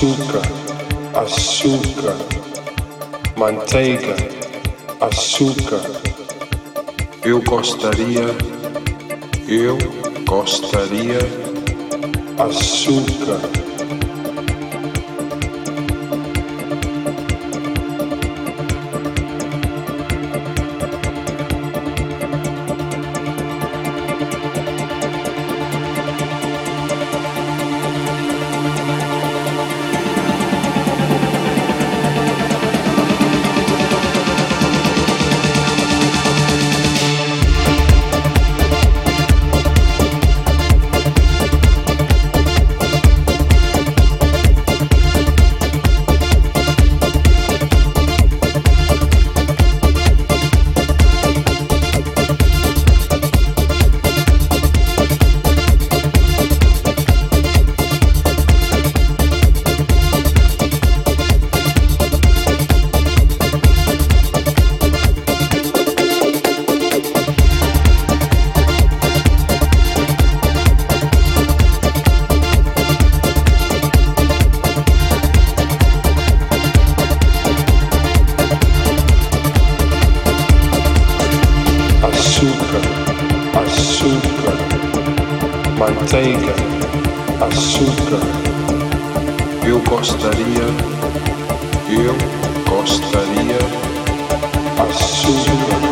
açúcar, açúcar, manteiga, açúcar. Eu gostaria, eu gostaria, açúcar. manteiga, açúcar. Eu gostaria, eu gostaria, açúcar.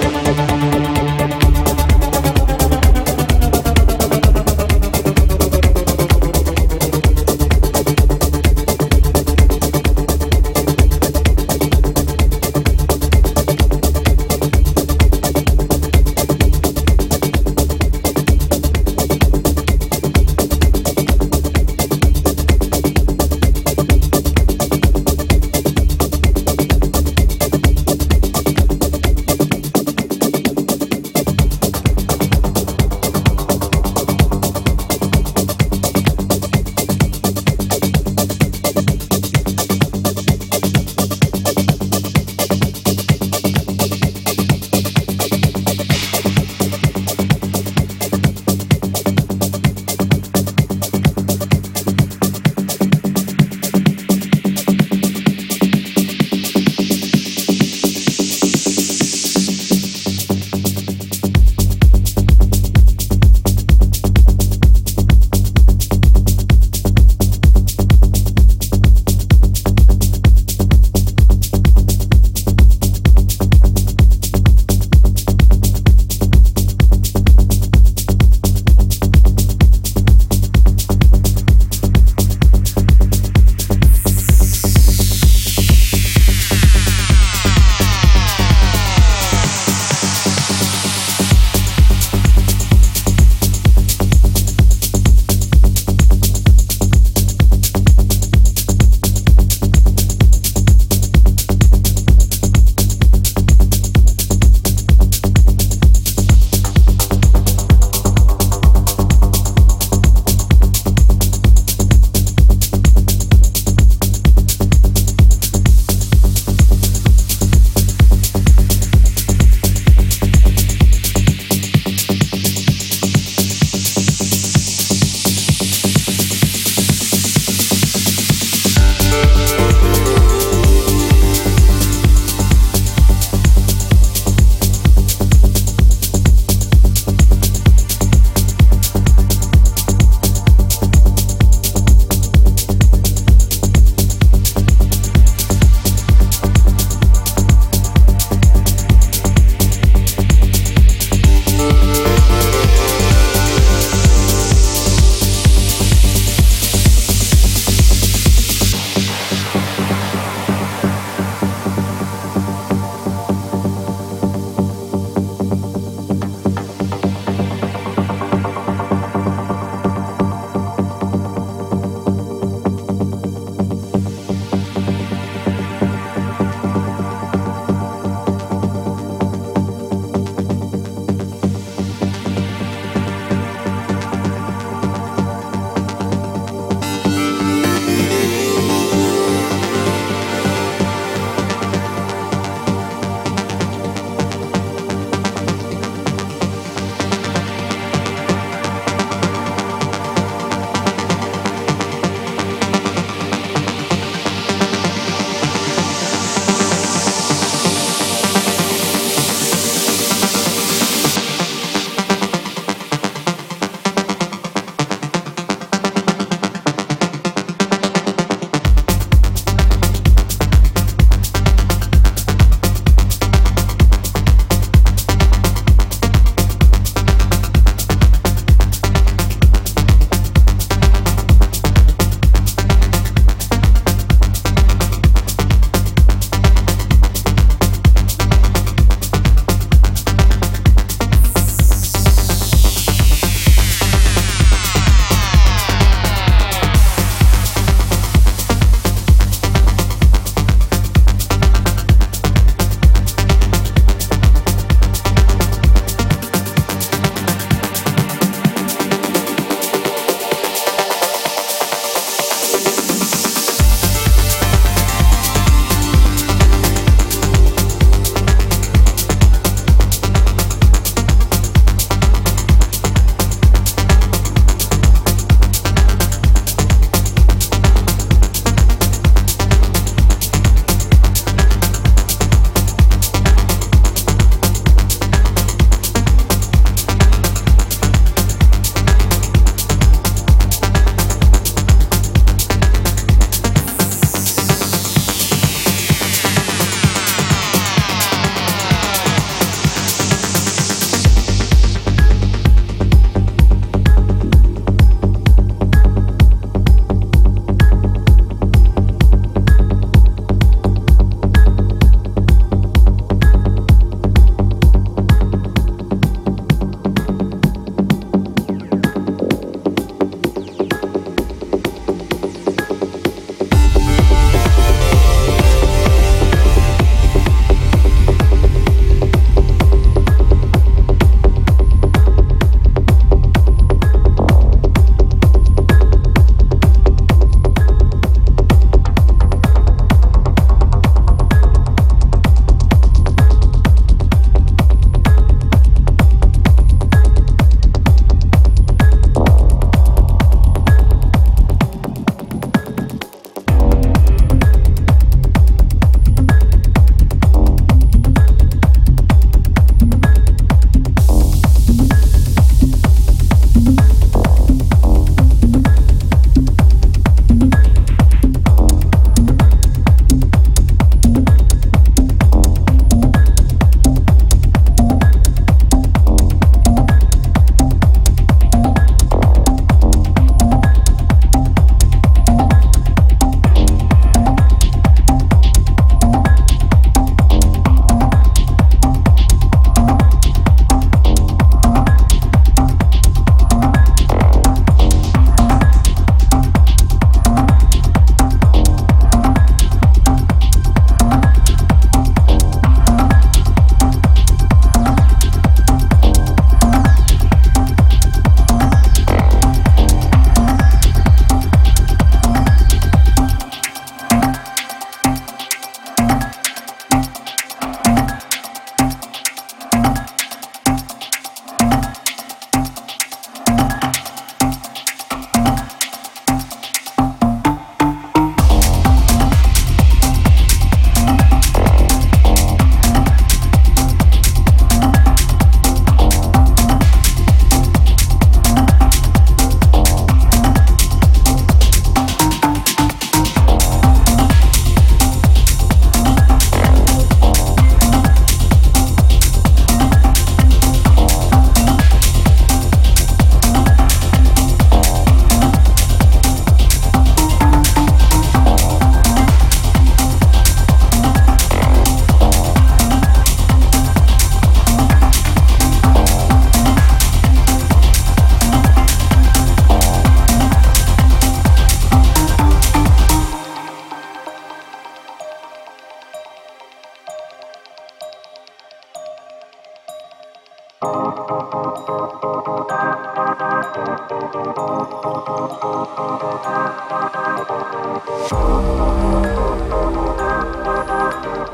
Thank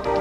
you.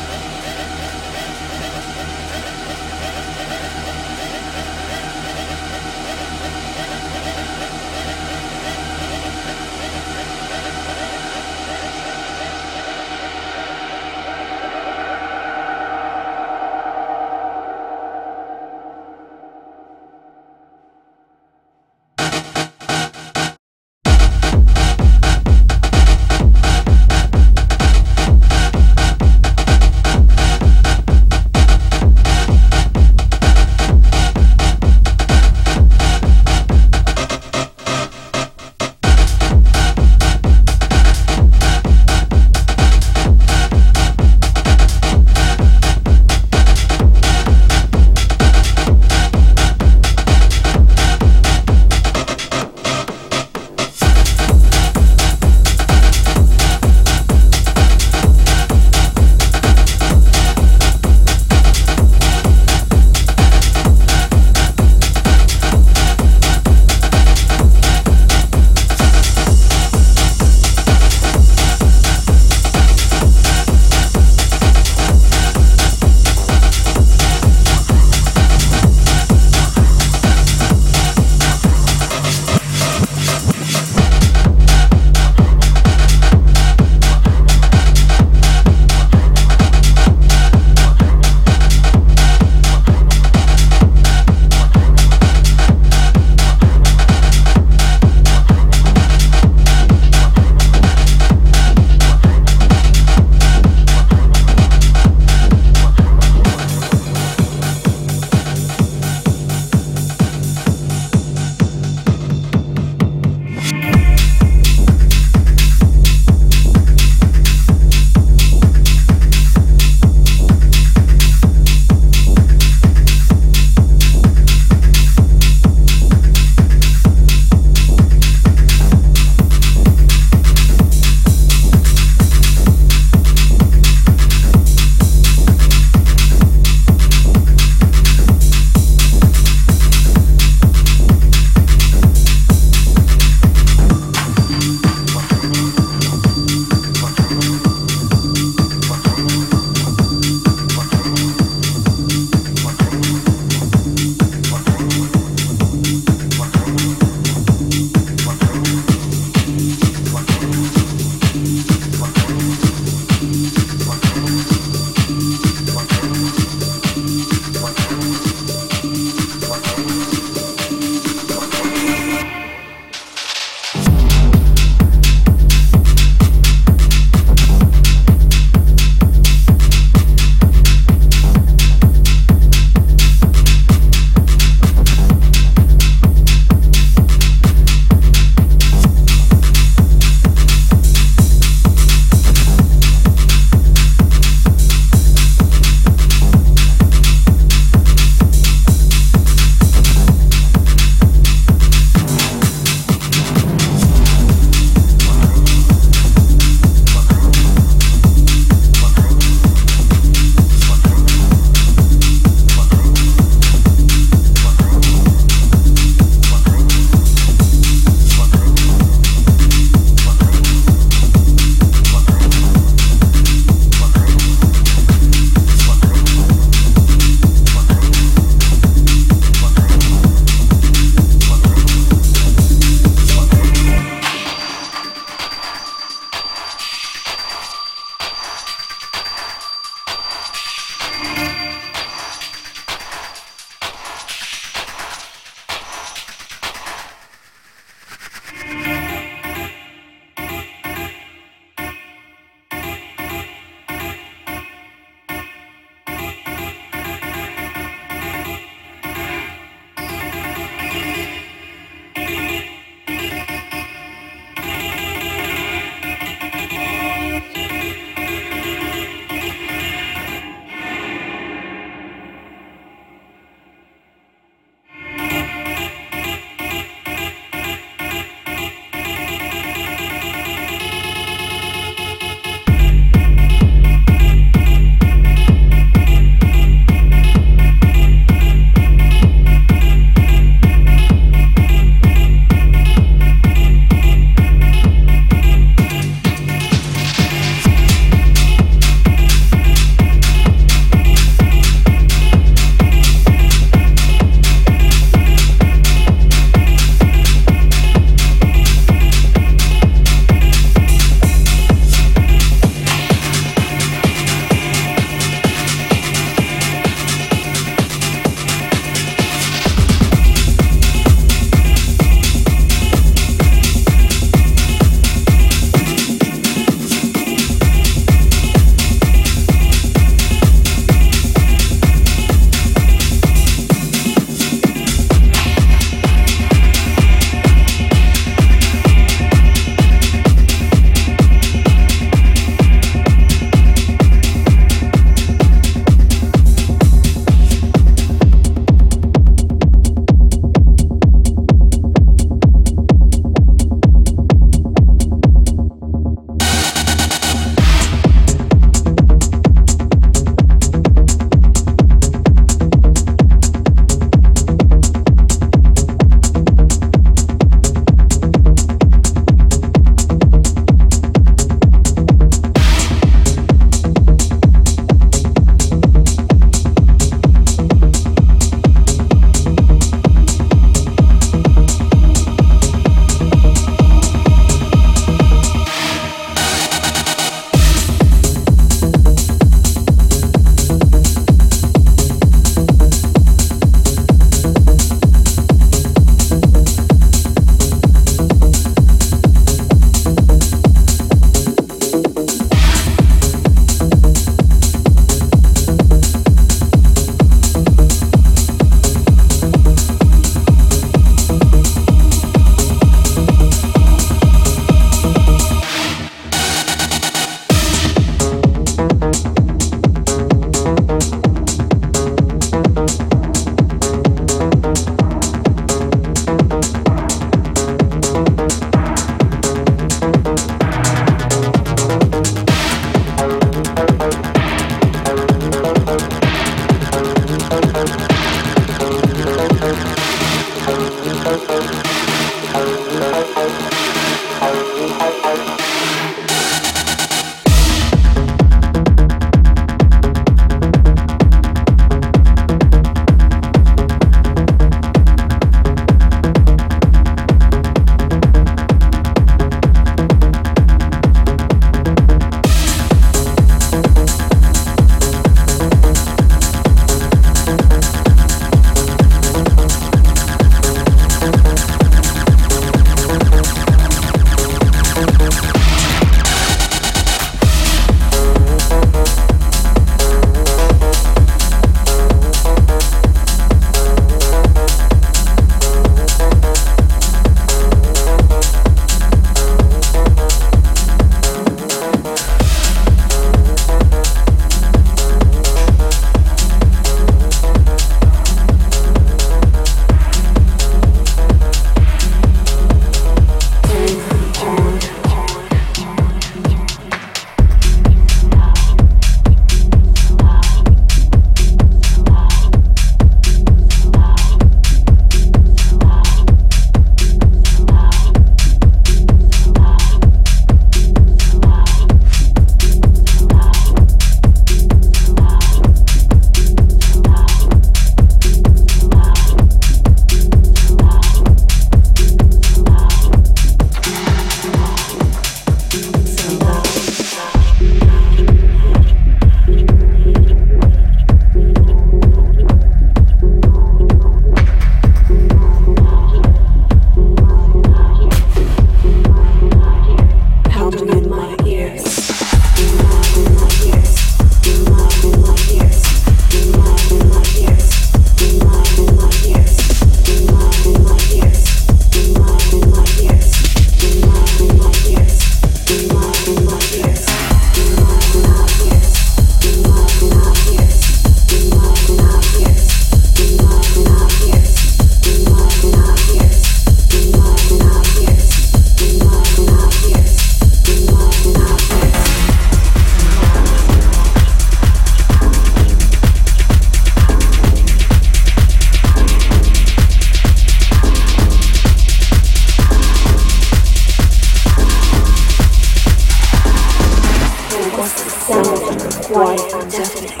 sounded quiet deafening,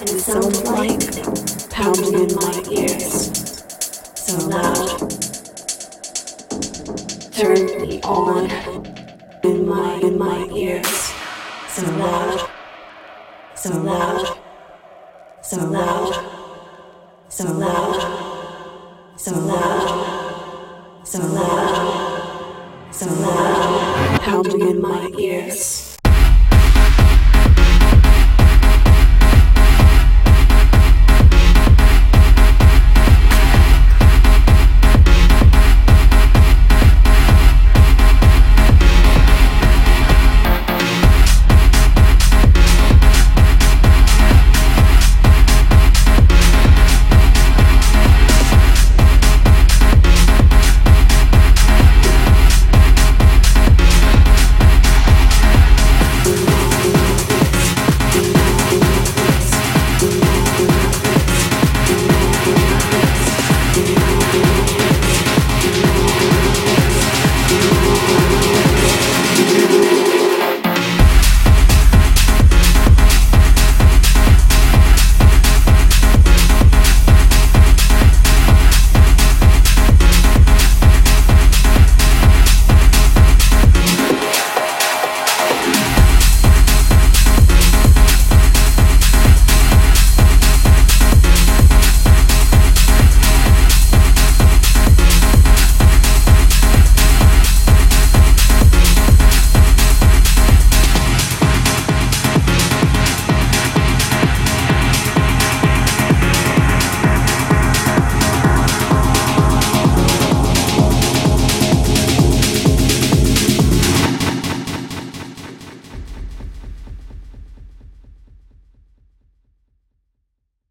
and it sounded like pounding in my ears, so loud, turn me on. In my in my ears, so loud, so loud, so loud, so loud, so loud, so loud, so loud, pounding in my ears.